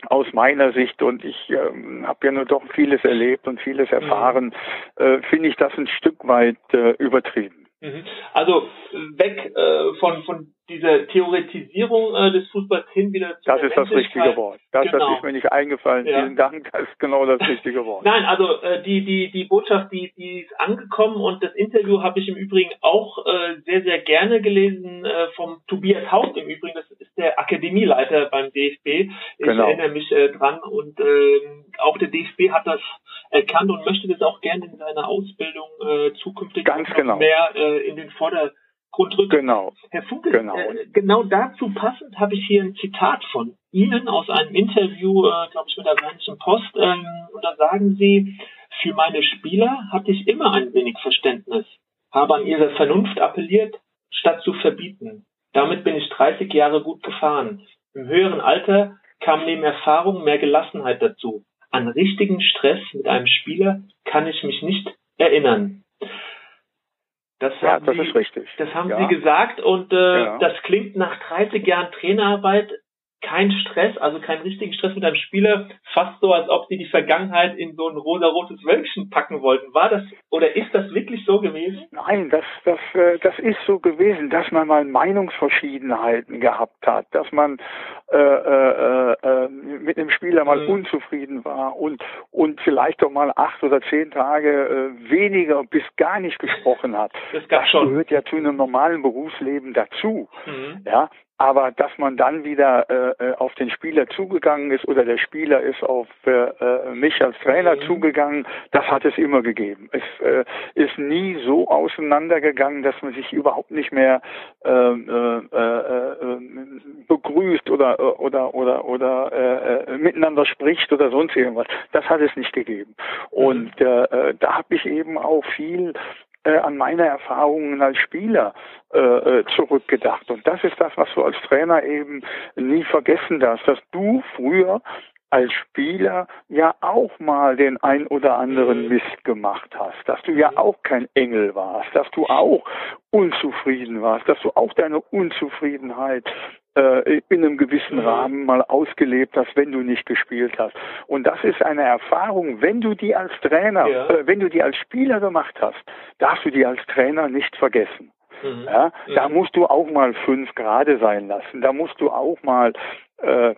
aus meiner Sicht und ich ähm, habe ja nur doch vieles erlebt und vieles mhm. erfahren, mhm. äh, finde ich das ein Stück weit äh, übertrieben. Mhm. Also weg äh, von, von dieser Theoretisierung äh, des Fußballs hin wieder zu Das ist das richtige Wort. Das, genau. das ist mir nicht eingefallen. Ja. Vielen Dank, das ist genau das richtige [LAUGHS] Wort. Nein, also äh, die, die, die Botschaft, die, die ist angekommen und das Interview habe ich im Übrigen auch äh, sehr, sehr gerne gelesen äh, vom Tobias Haupt im Übrigen. Das ist der Akademieleiter beim DFB. Ich genau. erinnere mich äh, dran und äh, auch der DFB hat das erkannt und möchte das auch gerne in seiner Ausbildung äh, zukünftig genau. mehr äh, in den Vordergrund rücken. Genau. Herr Funke, genau. Äh, genau dazu passend habe ich hier ein Zitat von Ihnen aus einem Interview, äh, glaube ich, mit der Rheinischen Post. Ähm, und da sagen Sie, für meine Spieler hatte ich immer ein wenig Verständnis, habe an ihre Vernunft appelliert, statt zu verbieten. Damit bin ich 30 Jahre gut gefahren. Im höheren Alter kam neben Erfahrung mehr Gelassenheit dazu. An richtigen Stress mit einem Spieler kann ich mich nicht erinnern. Das ja, das Sie, ist richtig. Das haben ja. Sie gesagt und äh, ja. das klingt nach 30 Jahren Trainerarbeit kein Stress, also keinen richtigen Stress mit einem Spieler, fast so, als ob sie die Vergangenheit in so ein rosa-rotes Wölkchen packen wollten. War das oder ist das wirklich so gewesen? Nein, das, das, äh, das ist so gewesen, dass man mal Meinungsverschiedenheiten gehabt hat, dass man äh, äh, äh, mit einem Spieler mal mhm. unzufrieden war und, und vielleicht doch mal acht oder zehn Tage äh, weniger bis gar nicht gesprochen hat. [LAUGHS] Das, das gehört ja zu einem normalen Berufsleben dazu. Mhm. Ja, aber dass man dann wieder äh, auf den Spieler zugegangen ist oder der Spieler ist auf äh, äh, mich als Trainer mhm. zugegangen, das hat es immer gegeben. Es äh, ist nie so auseinandergegangen, dass man sich überhaupt nicht mehr äh, äh, äh, begrüßt oder oder oder oder äh, miteinander spricht oder sonst irgendwas. Das hat es nicht gegeben. Und mhm. äh, da habe ich eben auch viel äh, an meine Erfahrungen als Spieler äh, äh, zurückgedacht. Und das ist das, was du als Trainer eben nie vergessen darfst, dass du früher als Spieler ja auch mal den ein oder anderen mhm. Mist gemacht hast, dass du ja mhm. auch kein Engel warst, dass du auch unzufrieden warst, dass du auch deine Unzufriedenheit äh, in einem gewissen mhm. Rahmen mal ausgelebt hast, wenn du nicht gespielt hast. Und das ist eine Erfahrung, wenn du die als Trainer, ja. äh, wenn du die als Spieler gemacht hast, darfst du die als Trainer nicht vergessen. Mhm. Ja, da musst du auch mal fünf Grade sein lassen. Da musst du auch mal äh,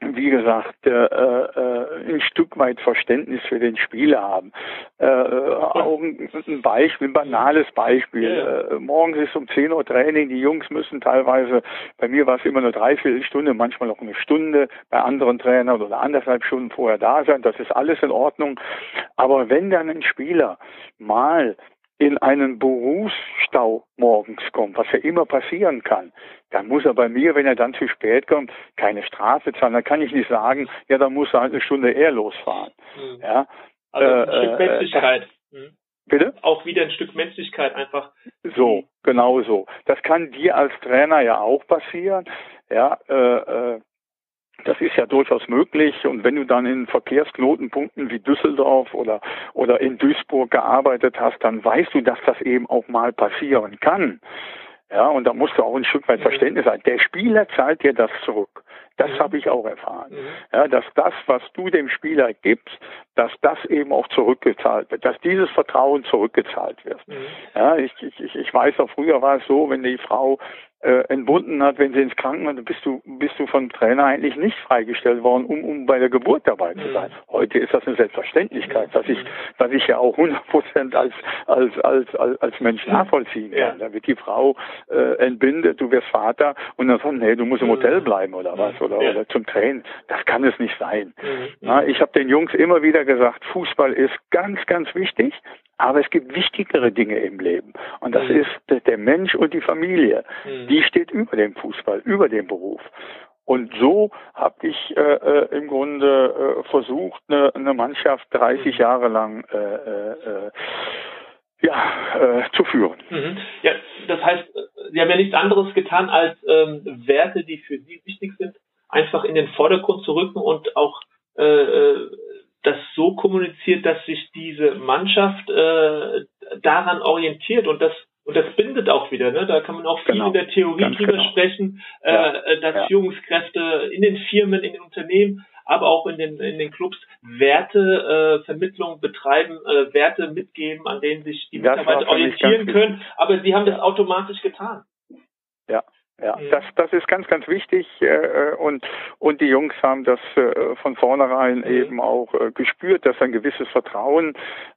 wie gesagt, äh, äh, ein Stück weit Verständnis für den Spieler haben. Äh, auch ein, ein Beispiel, ein banales Beispiel. Äh, morgens ist um 10 Uhr Training, die Jungs müssen teilweise, bei mir war es immer nur dreiviertel Stunde, manchmal auch eine Stunde, bei anderen Trainern oder anderthalb Stunden vorher da sein, das ist alles in Ordnung. Aber wenn dann ein Spieler mal in einen Berufsstau morgens kommt, was ja immer passieren kann, dann muss er bei mir, wenn er dann zu spät kommt, keine Strafe zahlen. Dann kann ich nicht sagen, ja, dann muss er halt eine Stunde eher losfahren. Mhm. Ja, also ein äh, Stück Menschlichkeit. Mhm. Bitte? Auch wieder ein Stück Menschlichkeit einfach. So, genau so. Das kann dir als Trainer ja auch passieren. Ja, äh, äh, das ist ja durchaus möglich. Und wenn du dann in Verkehrsknotenpunkten wie Düsseldorf oder, oder in Duisburg gearbeitet hast, dann weißt du, dass das eben auch mal passieren kann. Ja, und da musst du auch ein Stück weit mhm. Verständnis sein. Der Spieler zahlt dir das zurück. Das mhm. habe ich auch erfahren. Mhm. Ja, dass das, was du dem Spieler gibst, dass das eben auch zurückgezahlt wird, dass dieses Vertrauen zurückgezahlt wird. Mhm. Ja, ich, ich, ich weiß auch früher war es so, wenn die Frau äh, entbunden hat, wenn sie ins Krankenhaus, bist du, bist du vom Trainer eigentlich nicht freigestellt worden, um, um bei der Geburt dabei zu sein. Mhm. Heute ist das eine Selbstverständlichkeit, dass ich, dass ich ja auch 100 Prozent als, als, als, als, als Mensch nachvollziehen kann. Ja. Da wird die Frau äh, entbindet, du wirst Vater und dann sagt, nee, du musst im Hotel mhm. bleiben oder was oder, ja. oder zum Training. Das kann es nicht sein. Mhm. Na, ich habe den Jungs immer wieder gesagt, Fußball ist ganz, ganz wichtig, aber es gibt wichtigere Dinge im Leben. Und das mhm. ist der Mensch und die Familie. Mhm. Die steht über dem Fußball, über dem Beruf. Und so habe ich äh, äh, im Grunde äh, versucht, eine, eine Mannschaft 30 mhm. Jahre lang äh, äh, äh, ja, äh, zu führen. Mhm. Ja, das heißt, Sie haben ja nichts anderes getan, als ähm, Werte, die für Sie wichtig sind, einfach in den Vordergrund zu rücken und auch äh, äh das so kommuniziert, dass sich diese Mannschaft äh, daran orientiert und das und das bindet auch wieder, ne? Da kann man auch viel genau. in der Theorie drüber genau. sprechen, äh, ja. äh, dass ja. Führungskräfte in den Firmen, in den Unternehmen, aber auch in den in den Clubs Wertevermittlung äh, betreiben, äh, Werte mitgeben, an denen sich die Mitarbeiter orientieren können. Aber sie haben das automatisch getan. Ja, ja, das, das ist ganz, ganz wichtig äh, und, und die Jungs haben das äh, von vornherein mhm. eben auch äh, gespürt, dass ein gewisses Vertrauen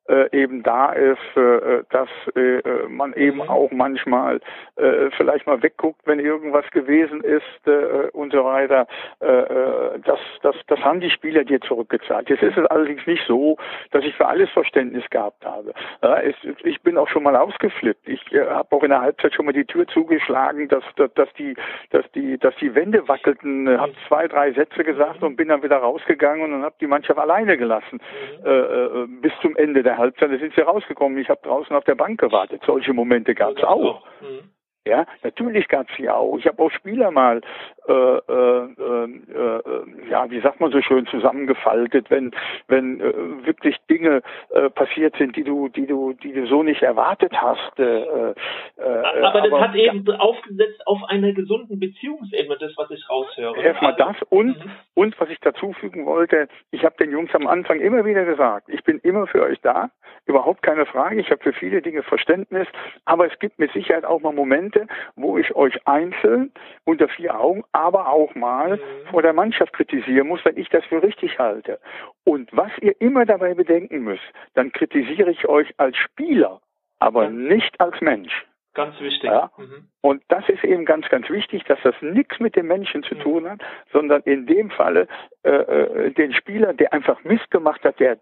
äh, eben da ist, äh, dass äh, man eben mhm. auch manchmal äh, vielleicht mal wegguckt, wenn irgendwas gewesen ist äh, und so weiter. Äh, äh, das, das, das haben die Spieler dir zurückgezahlt. Jetzt ist es allerdings nicht so, dass ich für alles Verständnis gehabt habe. Ja, es, ich bin auch schon mal ausgeflippt. Ich äh, habe auch in der Halbzeit schon mal die Tür zugeschlagen, dass, dass, dass die, dass die, dass die Wände wackelten. Mhm. Habe zwei, drei Sätze gesagt und bin dann wieder rausgegangen und habe die Mannschaft alleine gelassen mhm. äh, äh, bis zum Ende der Halbzeit. Da sind sie rausgekommen. Ich habe draußen auf der Bank gewartet. Solche Momente gab es auch. Mhm. Ja, natürlich gab es sie auch. Ich habe auch Spieler mal, äh, äh, äh, ja, wie sagt man so schön, zusammengefaltet, wenn wenn äh, wirklich Dinge äh, passiert sind, die du, die du, die du so nicht erwartet hast. Äh, äh, aber das aber, hat eben ja. aufgesetzt auf einer gesunden Beziehungsebene, das was ich raushöre. Erstmal das und mhm. und was ich dazufügen wollte, ich habe den Jungs am Anfang immer wieder gesagt, ich bin immer für euch da, überhaupt keine Frage. Ich habe für viele Dinge Verständnis, aber es gibt mit Sicherheit auch mal Momente, wo ich euch einzeln unter vier Augen, aber auch mal mhm. vor der Mannschaft kritisieren muss, wenn ich das für richtig halte. Und was ihr immer dabei bedenken müsst, dann kritisiere ich euch als Spieler, aber ja. nicht als Mensch. Ganz wichtig. Ja? Mhm. Und das ist eben ganz, ganz wichtig, dass das nichts mit dem Menschen zu mhm. tun hat, sondern in dem Falle äh, äh, den Spieler, der einfach Mist gemacht hat, der äh,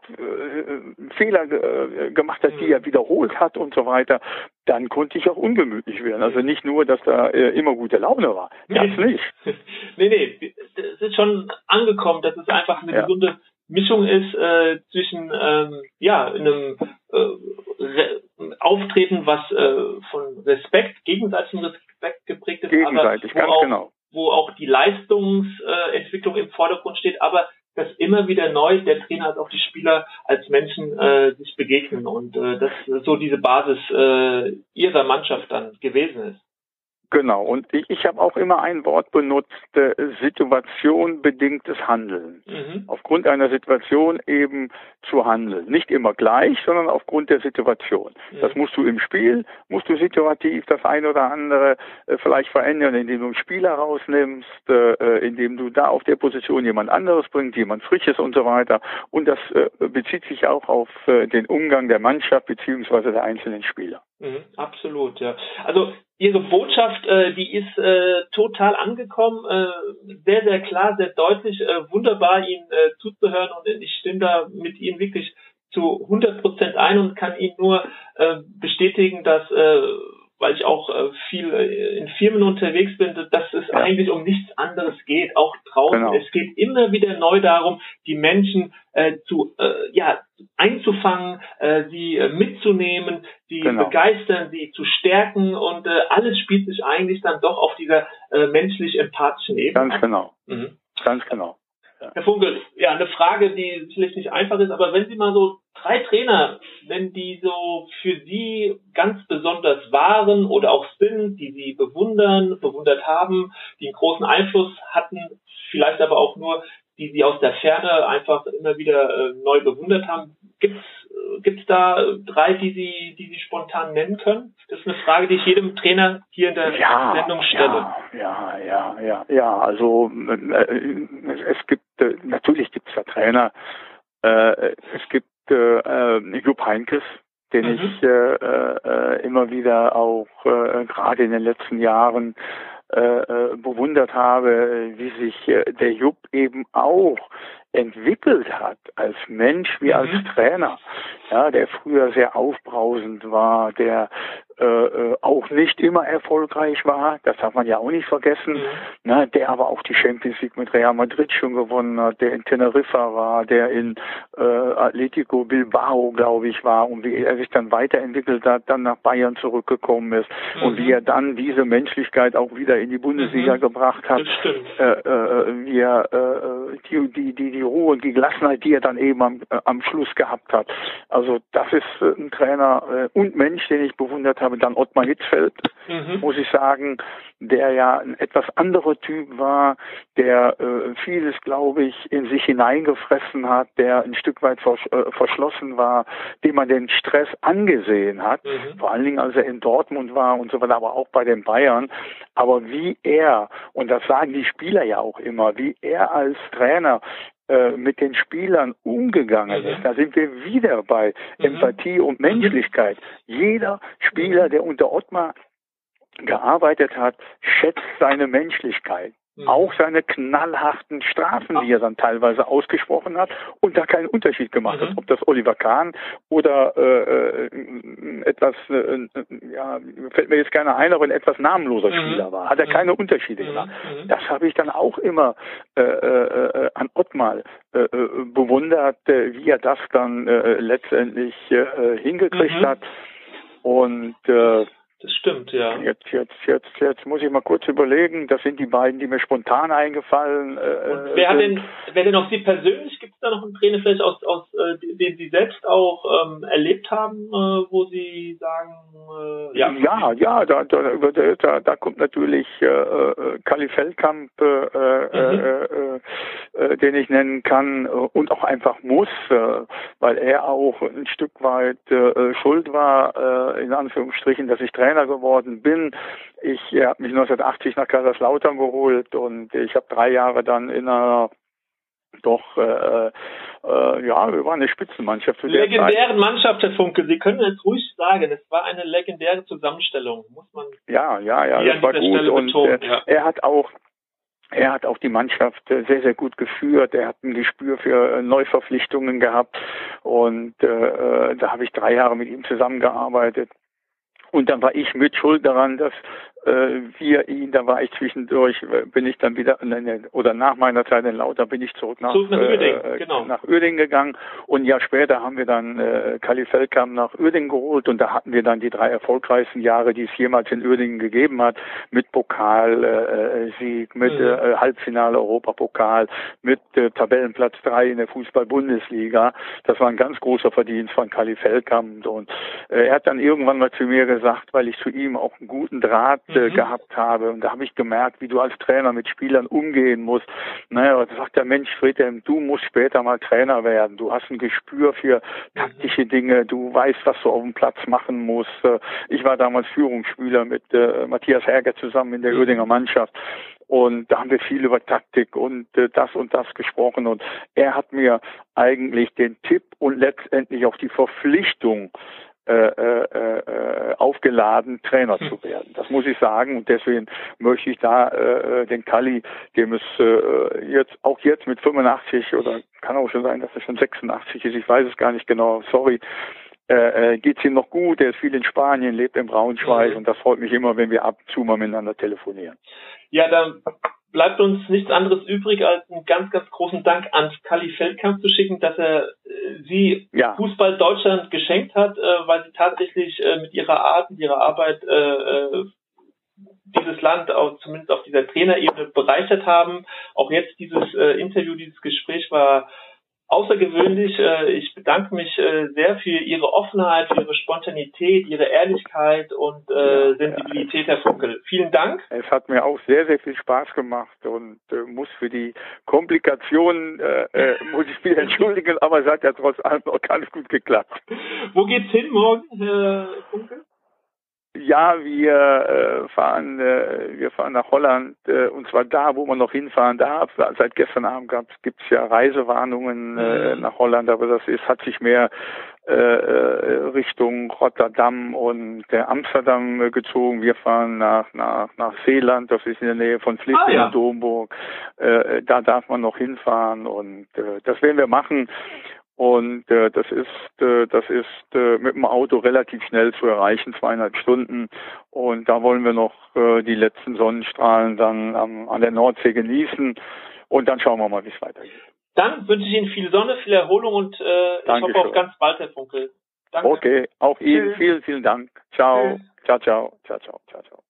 Fehler äh, gemacht hat, mhm. die er wiederholt hat und so weiter, dann konnte ich auch ungemütlich werden. Also nicht nur, dass da äh, immer gute Laune war. Das nee. nicht. [LAUGHS] nee, nee, es ist schon angekommen, dass es einfach eine ja. gesunde Mischung ist äh, zwischen ähm, ja einem äh, Auftreten, was äh, von Respekt, gegenseitigem Respekt geprägt ist, Gegenseitig, aber wo, auch, genau. wo auch die Leistungsentwicklung im Vordergrund steht, aber dass immer wieder neu der Trainer als auch die Spieler als Menschen äh, sich begegnen und äh, das so diese Basis äh, ihrer Mannschaft dann gewesen ist. Genau, und ich, ich habe auch immer ein Wort benutzt, äh, Situation bedingtes Handeln. Mhm. Aufgrund einer Situation eben zu handeln. Nicht immer gleich, sondern aufgrund der Situation. Mhm. Das musst du im Spiel, musst du situativ das eine oder andere äh, vielleicht verändern, indem du einen Spieler rausnimmst, äh, äh, indem du da auf der Position jemand anderes bringst, jemand Frisches und so weiter. Und das äh, bezieht sich auch auf äh, den Umgang der Mannschaft beziehungsweise der einzelnen Spieler. Mhm, absolut, ja. Also Ihre Botschaft, äh, die ist äh, total angekommen, äh, sehr, sehr klar, sehr deutlich, äh, wunderbar Ihnen äh, zuzuhören. Und ich stimme da mit Ihnen wirklich zu 100 Prozent ein und kann Ihnen nur äh, bestätigen, dass äh, weil ich auch äh, viel äh, in Firmen unterwegs bin, dass es ja. eigentlich um nichts anderes geht, auch draußen. Genau. Es geht immer wieder neu darum, die Menschen äh, zu äh, ja einzufangen, äh, sie äh, mitzunehmen, sie genau. begeistern, sie zu stärken und äh, alles spielt sich eigentlich dann doch auf dieser äh, menschlich empathischen Ebene. Ganz genau. Mhm. Ganz genau. Herr Funkel, ja, eine Frage, die sicherlich nicht einfach ist, aber wenn Sie mal so drei Trainer, wenn die so für Sie ganz besonders waren oder auch sind, die Sie bewundern, bewundert haben, die einen großen Einfluss hatten, vielleicht aber auch nur, die Sie aus der Ferne einfach immer wieder äh, neu bewundert haben, gibt's Gibt es da drei, die Sie, die Sie spontan nennen können? Das ist eine Frage, die ich jedem Trainer hier in der ja, Sendung stelle. Ja, ja, ja, ja. Also äh, es gibt äh, natürlich gibt es da Trainer. Äh, es gibt äh, äh Jupp Heinkes, den mhm. ich äh, äh, immer wieder auch äh, gerade in den letzten Jahren äh, äh bewundert habe, wie sich äh, der Jupp eben auch entwickelt hat als Mensch wie als mhm. Trainer, ja, der früher sehr aufbrausend war, der äh, äh, auch nicht immer erfolgreich war, das darf man ja auch nicht vergessen, mhm. ne, der aber auch die Champions League mit Real Madrid schon gewonnen hat, der in Teneriffa war, der in äh, Atletico Bilbao, glaube ich, war und wie er sich dann weiterentwickelt hat, dann nach Bayern zurückgekommen ist mhm. und wie er dann diese Menschlichkeit auch wieder in die Bundesliga mhm. gebracht hat, äh, äh, wie er äh, die, die, die, die Ruhe und die Gelassenheit, die er dann eben am, äh, am Schluss gehabt hat. Also das ist äh, ein Trainer äh, und Mensch, den ich bewundert habe. Dann Ottmar Hitzfeld, mhm. muss ich sagen, der ja ein etwas anderer Typ war, der äh, vieles, glaube ich, in sich hineingefressen hat, der ein Stück weit vers äh, verschlossen war, dem man den Stress angesehen hat, mhm. vor allen Dingen als er in Dortmund war und so weiter, aber auch bei den Bayern. Aber wie er, und das sagen die Spieler ja auch immer, wie er als Trainer mit den Spielern umgegangen ist. Da sind wir wieder bei mhm. Empathie und Menschlichkeit. Jeder Spieler, der unter Ottmar gearbeitet hat, schätzt seine Menschlichkeit. Mhm. Auch seine knallharten Strafen, die er dann teilweise ausgesprochen hat und da keinen Unterschied gemacht mhm. hat, ob das Oliver Kahn oder äh, äh etwas, äh, ja, fällt mir jetzt keiner ein, aber ein etwas namenloser mhm. Spieler war, hat er mhm. keine Unterschiede gemacht. Das habe ich dann auch immer äh, äh, an Ottmal äh, äh bewundert, äh, wie er das dann äh, letztendlich äh, hingekriegt hat. Und äh, das stimmt, ja. Jetzt, jetzt, jetzt, jetzt muss ich mal kurz überlegen. Das sind die beiden, die mir spontan eingefallen. Äh, Und wer hat denn, wer denn auch Sie persönlich? Gibt es da noch einen Trainer vielleicht aus, aus äh, den Sie selbst auch ähm, erlebt haben, äh, wo Sie sagen, äh, ja, ja, ja, da, da, da, da kommt natürlich äh, äh, Kali Feldkamp, äh, mhm. äh, äh, äh, den ich nennen kann äh, und auch einfach muss, äh, weil er auch ein Stück weit äh, schuld war, äh, in Anführungsstrichen, dass ich Trainer Trainer geworden bin. Ich äh, habe mich 1980 nach Kaiserslautern geholt und ich habe drei Jahre dann in einer doch, äh, äh, ja, wir waren eine Spitzenmannschaft. Zu Legendäre Mannschaft, Herr Funke. Sie können es ruhig sagen. Es war eine legendäre Zusammenstellung, muss man. Ja, ja, ja, das war gut. Stelle und äh, ja. er hat auch er hat auch die Mannschaft äh, sehr, sehr gut geführt. Er hat ein Gespür für äh, Neuverpflichtungen gehabt. Und äh, da habe ich drei Jahre mit ihm zusammengearbeitet. Und dann war ich mit schuld daran, dass wir ihn, da war ich zwischendurch, äh, bin ich dann wieder, oder nach meiner Zeit in Lauter bin ich zurück nach, zurück nach, Uerdingen, äh, genau. nach Uerdingen gegangen und ein Jahr später haben wir dann äh, Kali Feldkamp nach Uerdingen geholt und da hatten wir dann die drei erfolgreichsten Jahre, die es jemals in Uerdingen gegeben hat, mit Pokalsieg, äh, mit mhm. äh, Halbfinale Europapokal, mit äh, Tabellenplatz drei in der Fußball-Bundesliga. Das war ein ganz großer Verdienst von Kali Feldkamp und äh, er hat dann irgendwann mal zu mir gesagt, weil ich zu ihm auch einen guten Draht äh, mhm. gehabt habe und da habe ich gemerkt, wie du als Trainer mit Spielern umgehen musst. Naja, da sagt der Mensch, Friedhelm, du musst später mal Trainer werden. Du hast ein Gespür für taktische mhm. Dinge, du weißt, was du auf dem Platz machen musst. Äh, ich war damals Führungsspieler mit äh, Matthias Herger zusammen in der mhm. Uerdinger Mannschaft. Und da haben wir viel über Taktik und äh, das und das gesprochen. Und er hat mir eigentlich den Tipp und letztendlich auch die Verpflichtung äh, äh, äh, aufgeladen, Trainer zu werden. Das muss ich sagen und deswegen möchte ich da äh, den Kali, dem es äh, jetzt auch jetzt mit 85 oder kann auch schon sein, dass er schon 86 ist, ich weiß es gar nicht genau, sorry, äh, geht es ihm noch gut, er ist viel in Spanien, lebt in Braunschweig mhm. und das freut mich immer, wenn wir ab und zu mal miteinander telefonieren. Ja, dann bleibt uns nichts anderes übrig, als einen ganz, ganz großen Dank an Kali Feldkamp zu schicken, dass er äh, sie ja. Fußball Deutschland geschenkt hat, äh, weil sie tatsächlich äh, mit ihrer Art, mit ihrer Arbeit äh, äh, dieses Land auch zumindest auf dieser Trainerebene bereichert haben. Auch jetzt dieses Interview, dieses Gespräch war außergewöhnlich. Äh, ich bedanke mich äh, sehr für Ihre Offenheit, für Ihre Spontanität, Ihre Ehrlichkeit und äh, Sensibilität, Herr Funkel. Vielen Dank. Es hat mir auch sehr, sehr viel Spaß gemacht und muss für die Komplikationen, äh, muss ich mich entschuldigen, aber es hat ja trotz allem noch ganz gut geklappt. Wo geht's hin morgen, Herr Funkel? Ja, wir äh, fahren, äh, wir fahren nach Holland äh, und zwar da, wo man noch hinfahren darf. Seit gestern Abend gibt es ja Reisewarnungen äh, mhm. nach Holland, aber das ist hat sich mehr äh, äh Richtung Rotterdam und äh, Amsterdam äh, gezogen. Wir fahren nach nach nach Seeland, das ist in der Nähe von Vlissingen, ah, ja. Domburg. Äh, da darf man noch hinfahren und äh, das werden wir machen. Und äh, das ist äh, das ist äh, mit dem Auto relativ schnell zu erreichen, zweieinhalb Stunden. Und da wollen wir noch äh, die letzten Sonnenstrahlen dann am, an der Nordsee genießen. Und dann schauen wir mal, wie es weitergeht. Dann wünsche ich Ihnen viel Sonne, viel Erholung und äh, ich hoffe auf ganz bald, Herr Funkel. Danke. Okay, auch Ihnen vielen, vielen Dank. Ciao. Tschüss. Ciao, ciao, ciao, ciao, ciao, ciao.